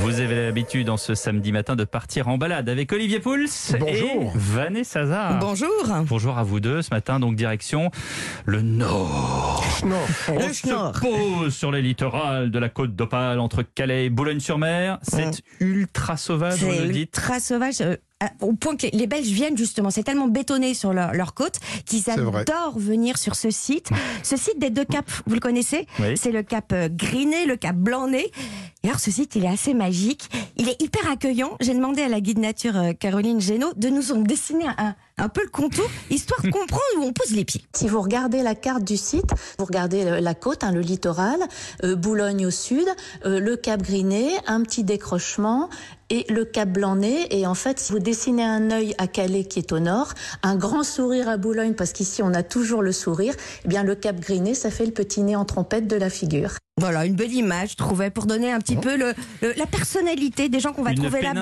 Vous avez l'habitude en ce samedi matin de partir en balade avec Olivier Pouls et Vanessa Saza. Bonjour. Bonjour à vous deux. Ce matin, donc direction le nord. On se pose sur les littorales de la côte d'Opale entre Calais et Boulogne-sur-Mer. C'est ultra sauvage, vous le C'est dites. ultra sauvage. euh, Au point que les Belges viennent justement, c'est tellement bétonné sur leur, leur côte qu'ils adorent venir sur ce site. Ce site des deux caps, vous le connaissez Oui. C'est le cap euh, Griné, le cap Blanc-Nez. Et alors ce site, il est assez magique. Il est hyper accueillant. J'ai demandé à la guide nature euh, Caroline Génaud de nous en dessiner un, un peu le contour, histoire de comprendre où on pose les pieds. Si vous regardez la carte du site, vous regardez la côte, hein, le littoral, euh, Boulogne au sud, euh, le Cap Griné, un petit décrochement et le Cap Blanc-Nez. Et en fait, si vous dessinez un œil à Calais qui est au nord, un grand sourire à Boulogne parce qu'ici on a toujours le sourire, eh bien le Cap Griné, ça fait le petit nez en trompette de la figure. Voilà, une belle image, je trouvais, pour donner un petit peu le, le- la personnalité des gens qu'on va Une trouver là-bas.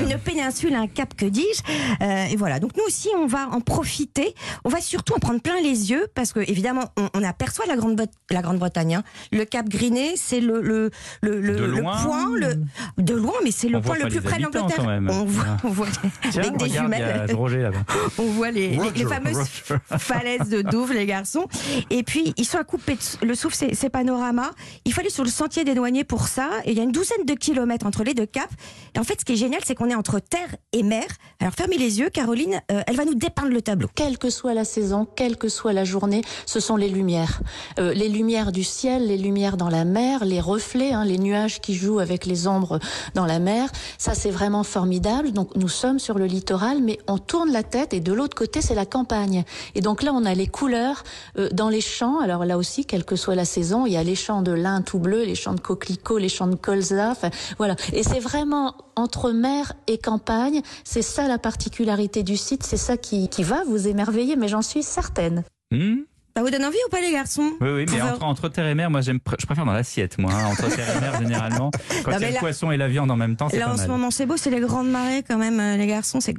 Une péninsule, un cap, que dis-je. Euh, et voilà, donc nous aussi, on va en profiter. On va surtout en prendre plein les yeux, parce que évidemment, on, on aperçoit la Grande- la Grande-Bretagne. hein. Le cap Griné, c'est le, le, le, De loin point, le, de loin, mais c'est le point le plus près de l'Angleterre. On voit, on voit Tiens, avec des regarde, il y a jumelles. Roger là-bas. On voit les, les- fameuses Roger. falaises de Douvres, les garçons. Et puis, ils sont à couper le souffle, ces, ces panoramas. Il fallait sur le sentier des douaniers pour ça. Et il y a une douzaine de kilomètres entre les deux caps. Et en fait, ce qui est génial, c'est qu'on est entre terre et mer. Alors, fermez les yeux, Caroline, euh, elle va nous dépeindre le tableau. Quelle que soit la saison, quelle que soit la journée, ce sont les lumières. Euh, les lumières du ciel, les lumières dans la mer, les reflets, hein, les nuages qui jouent avec les ombres dans la mer. Ça, c'est vraiment formidable. Donc, nous sommes sur le littoral, mais on tourne la tête et de l'autre côté, c'est la campagne. Et donc là, on a les couleurs euh, dans les champs. Alors là aussi, quelle que soit la saison, il y a les champs de lin tout bleu, les champs de coquelicots, les champs de colza. Enfin, voilà. Et c'est vraiment entre mer et campagne. C'est ça la particularité du site. C'est ça qui, qui va vous émerveiller, mais j'en suis certaine. Hmm Ça vous donne envie ou pas, les garçons Oui, oui, mais entre, entre terre et mer, moi j'aime, je préfère dans l'assiette, moi. hein, entre terre et mer, généralement. Quand Non, il y a le poisson et la viande en même temps, c'est Là, pas en ce moment, c'est beau, c'est les grandes marées quand même, euh, les garçons. C'est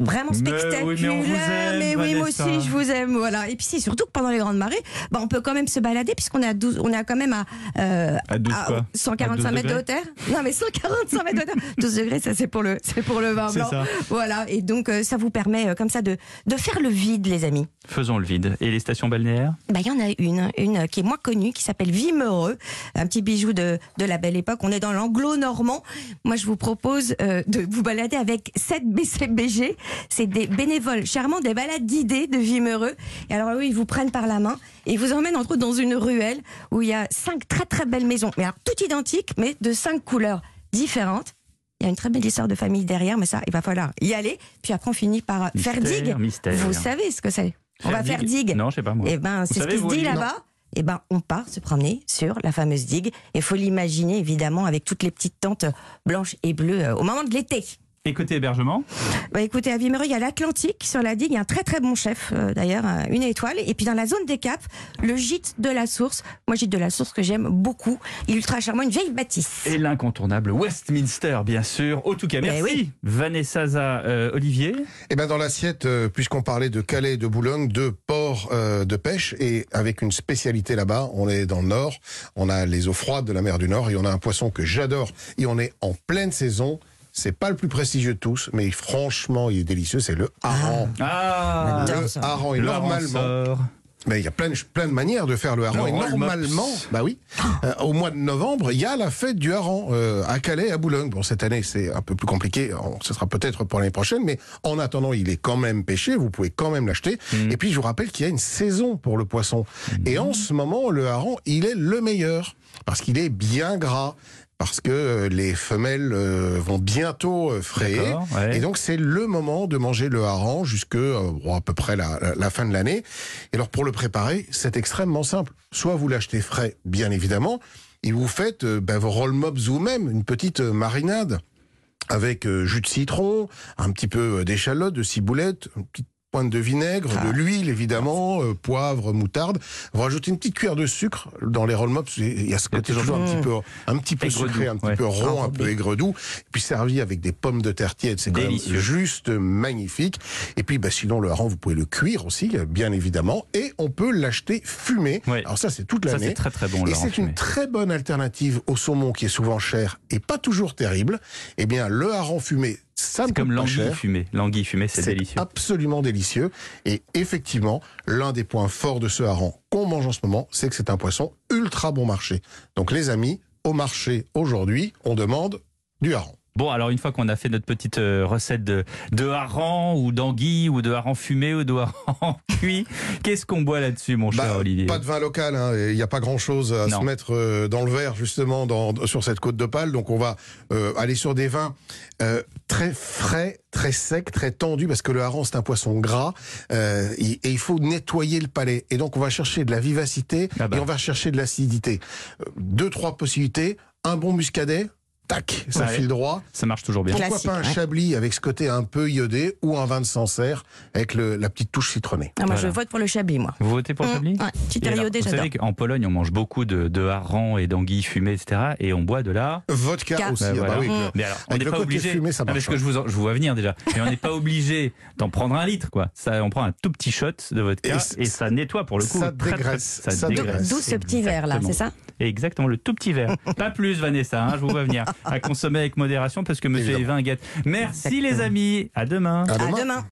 vraiment Mais oui, spectaculaire. mais on vous aime, Mais oui, moi aussi, je vous aime. Voilà. Et puis, c'est surtout que pendant les grandes marées, bah, on peut quand même se balader, puisqu'on est à 12, on est quand même à, euh, À 12 quoi? 145 À 12 mètres de hauteur. Non, mais 145 mètres de hauteur. 12 degrés, ça, c'est pour le, c'est pour le vin C'est blanc. ça. Voilà. Et donc, euh, ça vous permet, euh, comme ça, de, de faire le vide, les amis. Faisons le vide. Et les stations balnéaires? Bah, il y en a une, une qui est moins connue, qui s'appelle Vimereux, un petit bijou de, de la belle époque. On est dans l'anglo-normand. Moi, je vous propose euh, de vous balader avec 7 BCBG. C'est des bénévoles charmants des balades d'idées de Vimereux. Et alors, eux, ils vous prennent par la main et ils vous emmènent entre autres dans une ruelle où il y a cinq très très belles maisons. Mais alors, toutes identiques, mais de cinq couleurs différentes. Il y a une très belle histoire de famille derrière, mais ça, il va falloir y aller. Puis après, on finit par faire digue. mystère. Vous savez ce que c'est On va faire digue. Non, je sais pas moi. Eh ben, c'est ce qui se dit là-bas. Eh ben, on part se promener sur la fameuse digue. Il faut l'imaginer, évidemment, avec toutes les petites tentes blanches et bleues euh, au moment de l'été. Et côté hébergement Bah, écoutez, à Vimereux, il y a l'Atlantique sur la digue. Il y a un très très bon chef, euh, d'ailleurs, euh, une étoile. Et puis dans la zone des Caps, le gîte de la Source. Moi, gîte de la Source que j'aime beaucoup. Il est ultra charmant, une vieille bâtisse. et l'incontournable Westminster, bien sûr. En tout cas, Mais merci. oui. Vanessa Za, euh, Olivier. Et ben dans l'assiette, euh, puisqu'on parlait de Calais et de Boulogne, deux ports euh, de pêche, et avec une spécialité là-bas, on est dans le nord, on a les eaux froides de la mer du Nord, et on a un poisson que j'adore, et on est en pleine saison. C'est pas le plus prestigieux de tous, mais franchement, il est délicieux. C'est le hareng. Ah, le hareng. Et le normalement, mais il y a plein de, plein de manières de faire le hareng. Et normalement, bah oui, euh, au mois de novembre, il y a la fête du hareng euh, à Calais, à Boulogne. Bon, cette année, c'est un peu plus compliqué. On- Ce sera peut-être pour l'année prochaine, mais en attendant, il est quand même pêché. Vous pouvez quand même l'acheter. Mm. Et puis, je vous rappelle qu'il y a une saison pour le poisson. Et en ce moment, le hareng, il est le meilleur parce qu'il est bien gras. Parce que euh, les femelles euh, vont bientôt euh, frayer. Ouais. Et donc, c'est le moment de manger le hareng bon, à peu près la, fin de l'année. Et alors, pour le préparer, c'est extrêmement simple. Soit vous l'achetez frais, bien évidemment, et vous faites ben, vos roll mops vous-même, une petite marinade avec jus de citron, un petit peu d'échalote, de ciboulette, une petite pointe de vinaigre, Ah. de l'huile évidemment, euh, poivre, moutarde. Vous rajoutez une petite cuillère de sucre dans les roll mops. Il y a ce côté toujours un petit peu, un petit peu sucré, un petit ouais. peu rond, Ah, un peu aigre-doux. Et puis servi avec des pommes de terre tièdes, c'est quand même Délicieux. juste magnifique. Et puis bah, sinon le hareng, vous pouvez le cuire aussi, bien évidemment. Et on peut l'acheter fumé. Ouais. Alors ça c'est toute l'année. c'est très très bon. Et c'est une très bonne alternative au saumon qui est souvent cher et pas toujours terrible. Eh bien, le hareng fumé, ça C'est comme l'anguille fumée. L'anguille fumée, c'est délicieux. absolument délicieux. Et effectivement, l'un des points forts de ce hareng qu'on mange en ce moment, c'est que c'est un poisson ultra bon marché. Donc les amis, au marché aujourd'hui, on demande du hareng. Bon, alors une fois qu'on a fait notre petite euh, recette de, de hareng ou d'anguille ou de hareng fumé ou de hareng cuit, qu'est-ce qu'on boit là-dessus, mon cher Bah, Olivier? pas de vin local, hein, il n'y a pas grand-chose à Non. se mettre euh, dans le verre justement dans, sur cette côte d'Opale. Donc on va euh, aller sur des vins euh, très frais, très secs, très tendus, parce que le hareng c'est un poisson gras euh, et, et il faut nettoyer le palais. Et donc on va chercher de la vivacité Ah bah. et on va chercher de l'acidité. Deux trois possibilités, un bon muscadet. Tac, ça Ouais. file droit. Ça marche toujours bien. Classique, Pourquoi pas un ouais. chablis avec ce côté un peu iodé ou un vin de Sancerre avec le, la petite touche citronnée. Ah, moi, Voilà. je vote pour le chablis, moi. Vous votez pour le Mmh, Chablis ouais, petit Et alors, iodé, Vous savez qu'en Pologne, on mange beaucoup de, de hareng et d'anguilles fumées, etc. Et on boit de la... Vodka Vodka. aussi. Bah, ah bah voilà. oui, Mmh. Mais alors, on n'est pas obligé. fumé, ça Non, marche, parce que je vous, en- je vous vois venir déjà. Mais on n'est pas obligé d'en prendre un litre, quoi. Ça, on prend un tout petit shot de vodka Et et, ça nettoie pour le coup. ça très, très- dégraisse, ça ça D'où dégraisse. d'où ce petit verre, là, c'est ça? Exactement, le tout petit verre. Pas plus, Vanessa, hein, je vous vois venir. À consommer avec modération parce que monsieur. Evin guette. Merci les amis, à demain. À demain.